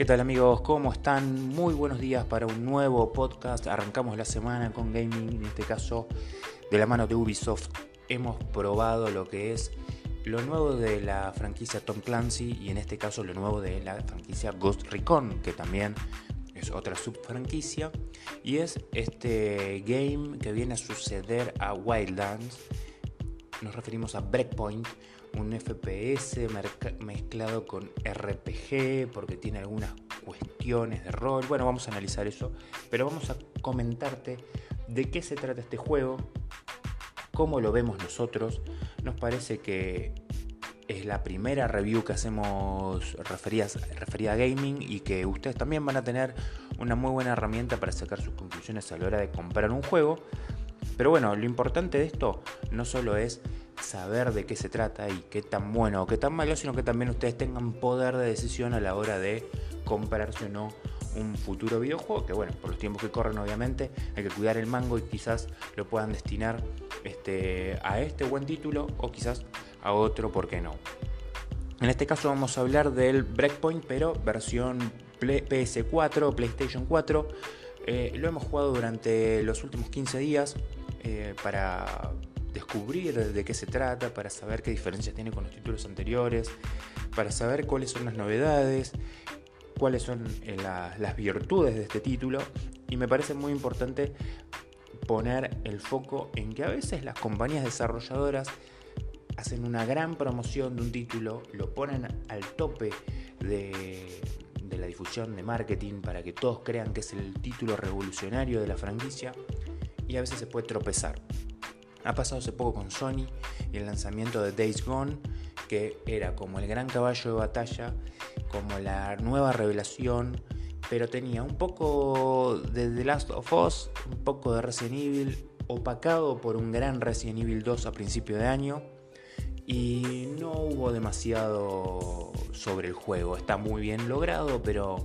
¿Qué tal amigos? ¿Cómo están? Muy buenos días para un nuevo podcast. Arrancamos la semana con gaming, en este caso de la mano de Ubisoft. Hemos probado lo que es lo nuevo de la franquicia Tom Clancy y en este caso lo nuevo de la franquicia Ghost Recon, que también es otra subfranquicia y es este game que viene a suceder a Wildlands. Nos referimos a Breakpoint, un FPS mezclado con RPG porque tiene algunas cuestiones de rol. Bueno, vamos a analizar eso, pero vamos a comentarte de qué se trata este juego, cómo lo vemos nosotros. Nos parece que es la primera review que hacemos referida, a gaming y que ustedes también van a tener una muy buena herramienta para sacar sus conclusiones a la hora de comprar un juego. Pero bueno, lo importante de esto no solo es saber de qué se trata y qué tan bueno o qué tan malo, sino que también ustedes tengan poder de decisión a la hora de comprarse o no un futuro videojuego, que bueno, por los tiempos que corren obviamente hay que cuidar el mango y quizás lo puedan destinar este, a este buen título o quizás a otro, ¿por qué no? En este caso vamos a hablar del Breakpoint, pero versión PS4, PlayStation 4. Eh, lo hemos jugado durante los últimos 15 días eh, para descubrir de qué se trata, para saber qué diferencias tiene con los títulos anteriores, para saber cuáles son las novedades, cuáles son eh, las virtudes de este título. Y me parece muy importante poner el foco en que a veces las compañías desarrolladoras hacen una gran promoción de un título, lo ponen al tope de, de la difusión de marketing para que todos crean que es el título revolucionario de la franquicia y a veces se puede tropezar. Ha pasado hace poco con Sony y el lanzamiento de Days Gone, que era como el gran caballo de batalla, como la nueva revelación, pero tenía un poco de The Last of Us, un poco de Resident Evil, opacado por un gran Resident Evil 2 a principio de año. Y no hubo demasiado sobre el juego. Está muy bien logrado, pero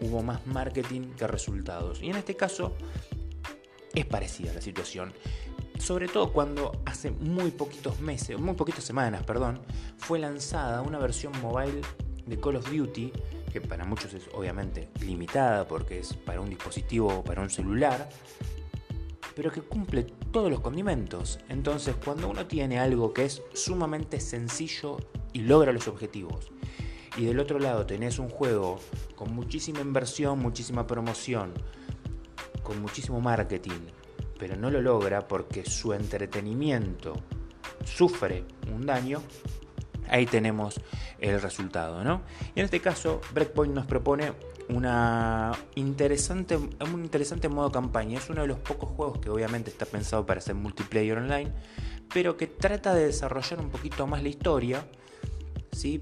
hubo más marketing que resultados. Y en este caso es parecida la situación sobre todo cuando hace muy poquitos meses, muy poquitas semanas, perdón, fue lanzada una versión mobile de Call of Duty, que para muchos es obviamente limitada porque es para un dispositivo o para un celular, pero que cumple todos los condimentos. Entonces, cuando uno tiene algo que es sumamente sencillo y logra los objetivos, y del otro lado tenés un juego con muchísima inversión, muchísima promoción, con muchísimo marketing, pero no lo logra porque su entretenimiento sufre un daño, ahí tenemos el resultado, ¿no? Y en este caso, Breakpoint nos propone una interesante, un interesante modo campaña. Es uno de los pocos juegos que obviamente está pensado para ser multiplayer online, pero que trata de desarrollar un poquito más la historia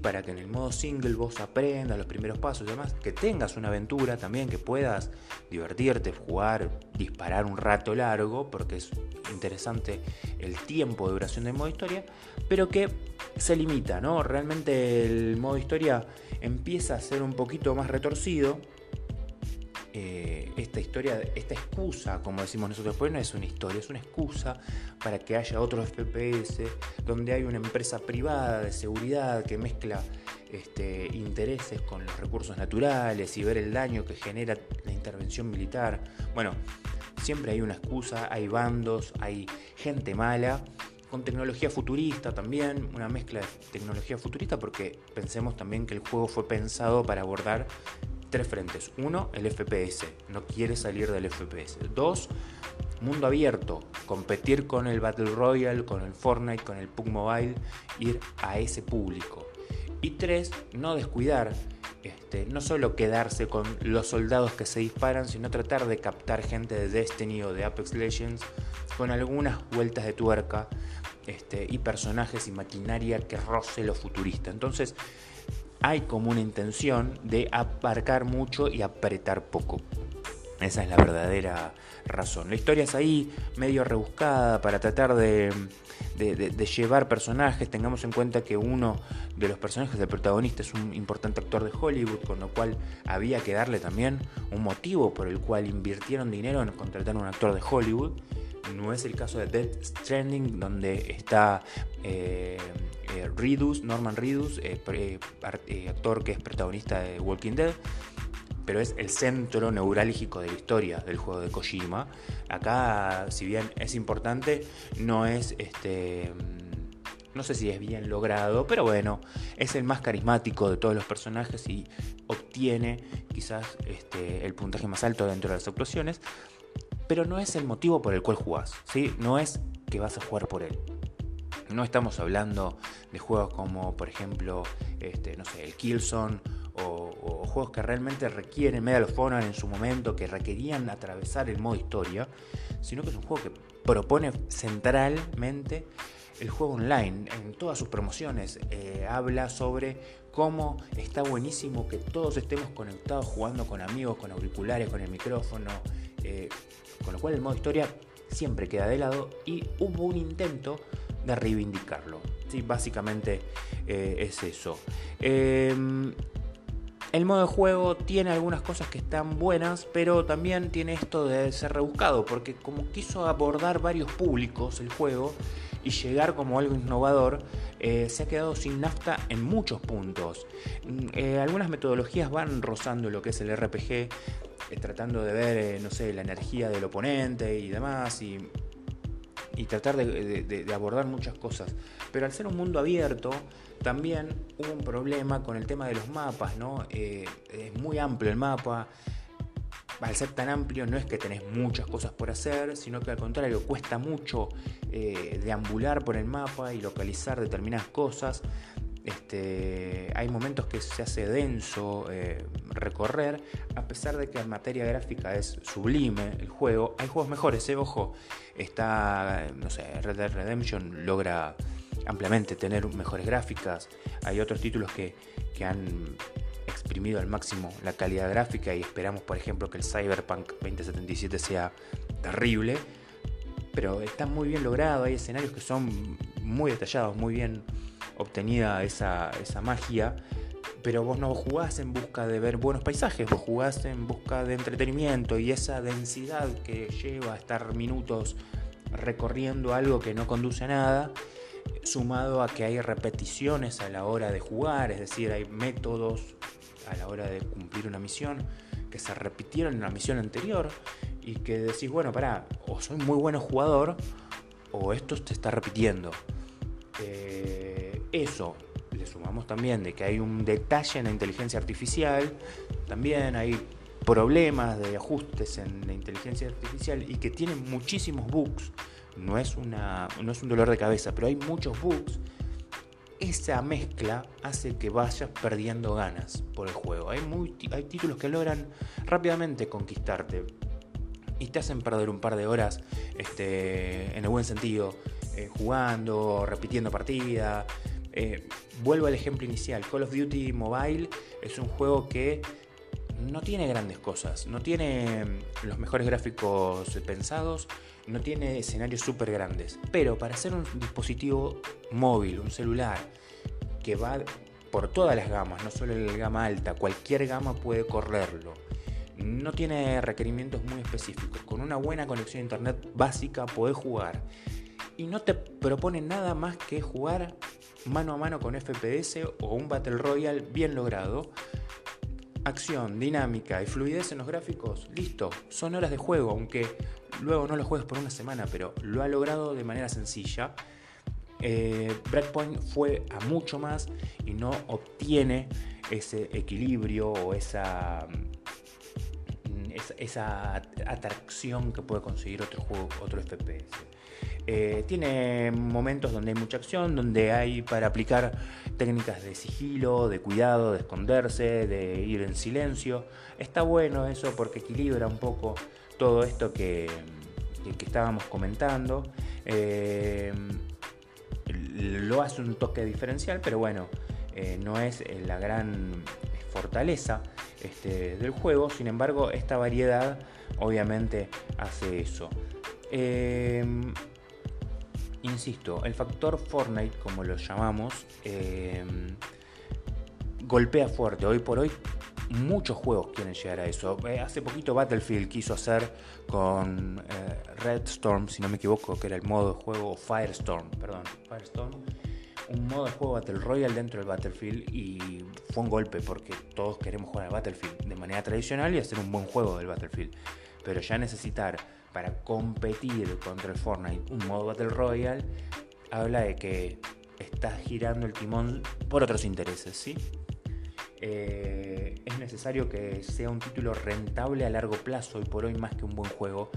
para que en el modo single vos aprendas los primeros pasos y demás, que tengas una aventura también, que puedas divertirte, jugar, disparar un rato largo, porque es interesante el tiempo de duración del modo historia, pero que se limita, ¿no? Realmente el modo historia empieza a ser un poquito más retorcido eh, esta historia, esta excusa, como decimos nosotros, pues no es una historia, es una excusa para que haya otro FPS donde hay una empresa privada de seguridad que mezcla este, intereses con los recursos naturales y ver el daño que genera la intervención militar. Bueno, siempre hay una excusa, hay bandos, hay gente mala con tecnología futurista también, una mezcla de tecnología futurista porque pensemos también que el juego fue pensado para abordar tres frentes. Uno, el FPS, no quiere salir del FPS. Dos, mundo abierto, competir con el Battle Royale, con el Fortnite, con el PUBG Mobile, ir a ese público. Y tres, no descuidar, este, no solo quedarse con los soldados que se disparan, sino tratar de captar gente de Destiny o de Apex Legends con algunas vueltas de tuerca este, y personajes y maquinaria que roce lo futurista. Entonces, hay como una intención de aparcar mucho y apretar poco. Esa es la verdadera razón. La historia es ahí medio rebuscada para tratar de, llevar personajes. Tengamos en cuenta que uno de los personajes del protagonista es un importante actor de Hollywood, con lo cual había que darle también un motivo por el cual invirtieron dinero en contratar a un actor de Hollywood. No es el caso de Dead Stranding, donde está eh, eh Norman Reedus, eh, actor que es protagonista de Walking Dead, pero es el centro neurálgico de la historia del juego de Kojima. Acá, si bien es importante, no es este no sé si es bien logrado, pero bueno, es el más carismático de todos los personajes y obtiene quizás este, el puntaje más alto dentro de las actuaciones, pero no es el motivo por el cual jugás, ¿sí? No es que vas a jugar por él. No estamos hablando de juegos como, por ejemplo, este, no sé, el Killzone o, juegos que realmente requieren Medal of Honor en su momento, que requerían atravesar el modo historia, sino que es un juego que propone centralmente el juego online en todas sus promociones. Eh, habla sobre cómo está buenísimo que todos estemos conectados jugando con amigos, con auriculares, con el micrófono, eh, con lo cual el modo historia siempre queda de lado y hubo un intento de reivindicarlo. ¿sí? Básicamente eh, es eso. Em, el modo de juego tiene algunas cosas que están buenas, pero también tiene esto de ser rebuscado, porque como quiso abordar varios públicos el juego, y llegar como algo innovador, eh, se ha quedado sin nafta en muchos puntos. Mm, eh, algunas metodologías van rozando lo que es el RPG, eh, tratando de ver, no sé, la energía del oponente y demás, y, tratar de, abordar muchas cosas. Pero al ser un mundo abierto, también hubo un problema con el tema de los mapas, ¿no? es muy amplio el mapa al ser tan amplio no es que tenés muchas cosas por hacer, sino que al contrario cuesta mucho eh, deambular por el mapa y localizar determinadas cosas. Este, hay momentos que se hace denso eh, recorrer, a pesar de que en materia gráfica es sublime el juego. Hay juegos mejores, eh, ojo. Está, no sé, Red Dead Redemption logra ampliamente tener mejores gráficas. Hay otros títulos que, que han exprimido al máximo la calidad gráfica y esperamos, por ejemplo, que el Cyberpunk 2077 sea terrible, pero está muy bien logrado, hay escenarios que son muy detallados, muy bien obtenida esa, esa magia, pero vos no jugás en busca de ver buenos paisajes, vos jugás en busca de entretenimiento y esa densidad que lleva estar minutos recorriendo algo que no conduce a nada, sumado a que hay repeticiones a la hora de jugar, es decir, hay métodos a la hora de cumplir una misión que se repitieron en la misión anterior y que decís, bueno, pará, o soy muy buen jugador o esto te está repitiendo. Eh, eso, le sumamos también de que hay un detalle en la inteligencia artificial, también hay problemas de ajustes en la inteligencia artificial y que tiene muchísimos bugs. No es, una, no es un dolor de cabeza, pero hay muchos bugs esa mezcla hace que vayas perdiendo ganas por el juego. Hay, hay títulos que logran rápidamente conquistarte y te hacen perder un par de horas este, en el buen sentido, eh, jugando, repitiendo partida. Eh, vuelvo al ejemplo inicial, Call of Duty Mobile es un juego que no tiene grandes cosas, no tiene los mejores gráficos pensados, no tiene escenarios súper grandes, pero para ser un dispositivo móvil, un celular, que va por todas las gamas, no solo la gama alta, cualquier gama puede correrlo. No tiene requerimientos muy específicos. Con una buena conexión a internet básica podés jugar. Y no te propone nada más que jugar mano a mano con FPS o un Battle Royale bien logrado acción, dinámica y fluidez en los gráficos, listo, son horas de juego, aunque luego no lo juegues por una semana, pero lo ha logrado de manera sencilla. Eh, Breakpoint fue a mucho más y no obtiene ese equilibrio o esa, esa, atracción que puede conseguir otro juego, otro FPS. Eh, tiene momentos donde hay mucha acción, donde hay para aplicar técnicas de sigilo, de cuidado, de esconderse, de ir en silencio. Está bueno eso porque equilibra un poco todo esto que, estábamos comentando. Eh, lo hace un toque diferencial, pero bueno, eh, no es la gran fortaleza este, del juego. Sin embargo, esta variedad obviamente hace eso. Insisto, el factor Fortnite, como lo llamamos, eh, golpea fuerte. Hoy por hoy muchos juegos quieren llegar a eso. Eh, hace poquito Battlefield quiso hacer con eh, Red Storm, si no me equivoco, que era el modo de juego Firestorm, perdón, Firestorm, un modo de juego Battle Royale dentro del Battlefield y fue un golpe porque todos queremos jugar al Battlefield de manera tradicional y hacer un buen juego del Battlefield. Pero ya necesitar para competir contra el Fortnite un modo Battle Royale habla de que está girando el timón por otros intereses, ¿sí? Eh, es necesario que sea un título rentable a largo plazo y por hoy más que un buen juego.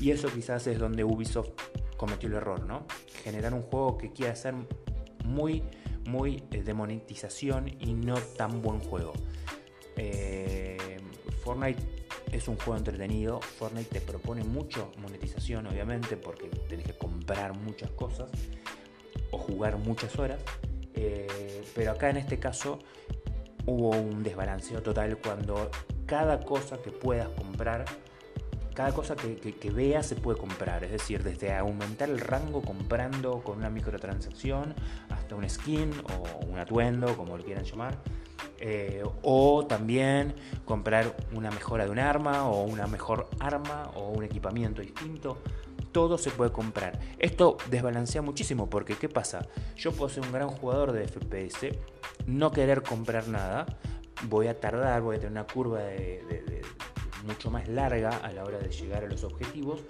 Y eso quizás es donde Ubisoft cometió el error, ¿no? Generar un juego que quiera ser muy, muy eh, de monetización y no tan buen juego. Eh, Fortnite es un juego entretenido. Fortnite te propone mucho monetización, obviamente, porque tenés que comprar muchas cosas o jugar muchas horas. pero acá en este caso hubo un desbalanceo total cuando cada cosa que puedas comprar, cada cosa que, veas se puede comprar. Es decir, desde aumentar el rango comprando con una microtransacción hasta un skin o un atuendo, como lo quieran llamar. Eh, o también comprar una mejora de un arma o una mejor arma o un equipamiento distinto todo se puede comprar. Esto desbalancea muchísimo porque ¿qué pasa? Yo puedo ser un gran jugador de FPS, no querer comprar nada, voy a tardar, voy a tener una curva de, mucho más larga a la hora de llegar a los objetivos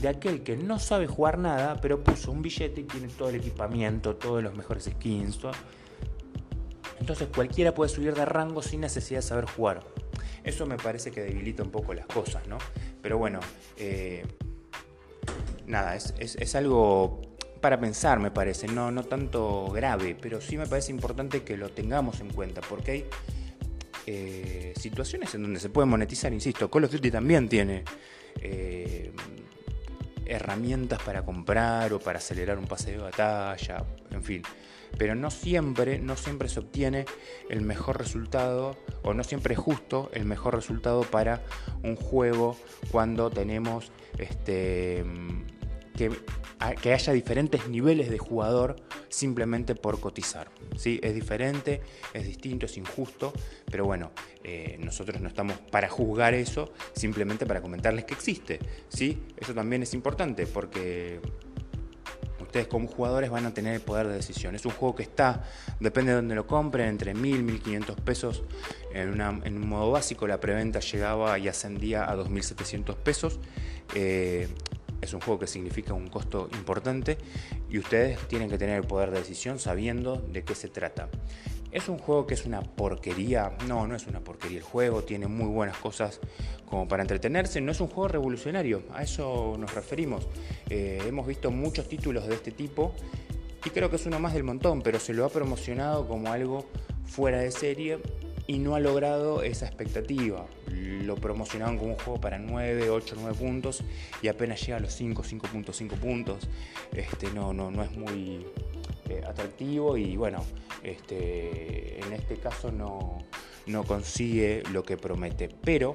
de aquel que no sabe jugar nada, pero puso un billete y tiene todo el equipamiento, todos los mejores skins. Entonces cualquiera puede subir de rango sin necesidad de saber jugar. Eso me parece que debilita un poco las cosas, ¿no? Pero bueno, eh, nada, es, algo para pensar, me parece, no, no tanto grave, pero sí me parece importante que lo tengamos en cuenta, porque hay eh, situaciones en donde se puede monetizar, insisto, Call of Duty también tiene eh, herramientas para comprar o para acelerar un pase de batalla, en fin. Pero no siempre, no siempre se obtiene el mejor resultado, o no siempre es justo el mejor resultado para un juego cuando tenemos este que, haya diferentes niveles de jugador simplemente por cotizar. ¿sí? Es diferente, es distinto, es injusto, pero bueno, eh, nosotros no estamos para juzgar eso, simplemente para comentarles que existe. ¿sí? Eso también es importante porque ustedes como jugadores van a tener el poder de decisión. Es un juego que está, depende de dónde lo compren, entre 1000 1500 pesos. En, en, un modo básico la preventa llegaba y ascendía a 2700 pesos. Eh, es un juego que significa un costo importante y ustedes tienen que tener el poder de decisión sabiendo de qué se trata. ¿Es un juego que es una porquería? No, no es una porquería. El juego tiene muy buenas cosas como para entretenerse. No es un juego revolucionario, a eso nos referimos. Eh, hemos visto muchos títulos de este tipo y creo que es uno más del montón, pero se lo ha promocionado como algo fuera de serie y no ha logrado esa expectativa. Lo promocionaban como un juego para 9, 8, 9 puntos y apenas llega a los 5, 5.5 puntos. Este, no, no, no es muy eh, atractivo y bueno, este, en este caso no, no consigue lo que promete. Pero,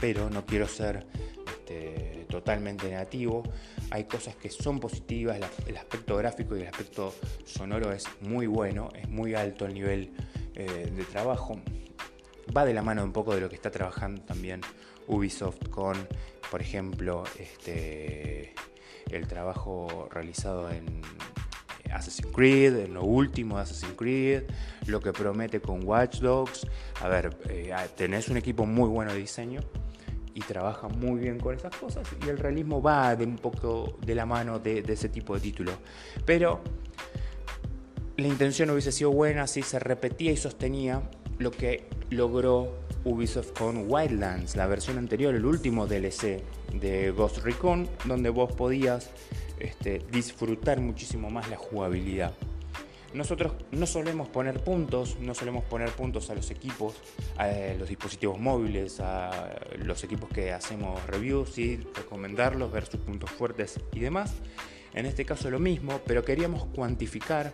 pero no quiero ser este, totalmente negativo. Hay cosas que son positivas, el aspecto gráfico y el aspecto sonoro es muy bueno, es muy alto el nivel eh, de trabajo. Va de la mano un poco de lo que está trabajando también Ubisoft con, por ejemplo, este, el trabajo realizado en Assassin's Creed, en lo último de Assassin's Creed, lo que promete con Watch Dogs. A ver, eh, tenés un equipo muy bueno de diseño y trabaja muy bien con esas cosas y el realismo va de un poco de la mano de, ese tipo de título. Pero la intención hubiese sido buena si se repetía y sostenía lo que logró Ubisoft con Wildlands, la versión anterior, el último DLC de Ghost Recon, donde vos podías este, disfrutar muchísimo más la jugabilidad. Nosotros no solemos poner puntos, no solemos poner puntos a los equipos, a los dispositivos móviles, a los equipos que hacemos reviews, y recomendarlos, ver sus puntos fuertes y demás. En este caso lo mismo, pero queríamos cuantificar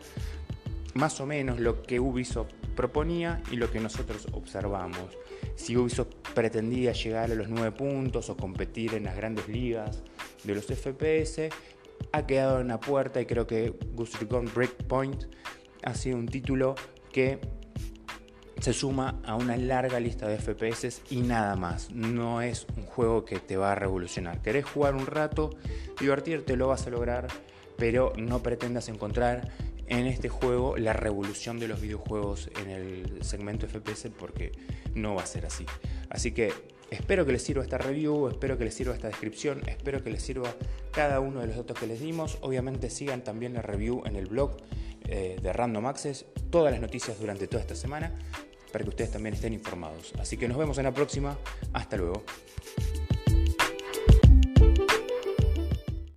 más o menos lo que Ubisoft proponía y lo que nosotros observamos. Si Ubisoft pretendía llegar a los 9 puntos o competir en las grandes ligas de los FPS, ha quedado en la puerta y creo que Ghost Recon Breakpoint ha sido un título que se suma a una larga lista de FPS y nada más. No es un juego que te va a revolucionar. Querés jugar un rato, divertirte, lo vas a lograr, pero no pretendas encontrar en este juego la revolución de los videojuegos en el segmento FPS porque no va a ser así. Así que espero que les sirva esta review, espero que les sirva esta descripción, espero que les sirva cada uno de los datos que les dimos. Obviamente sigan también la review en el blog eh, de Random Access, todas las noticias durante toda esta semana para que ustedes también estén informados. Así que nos vemos en la próxima. Hasta luego.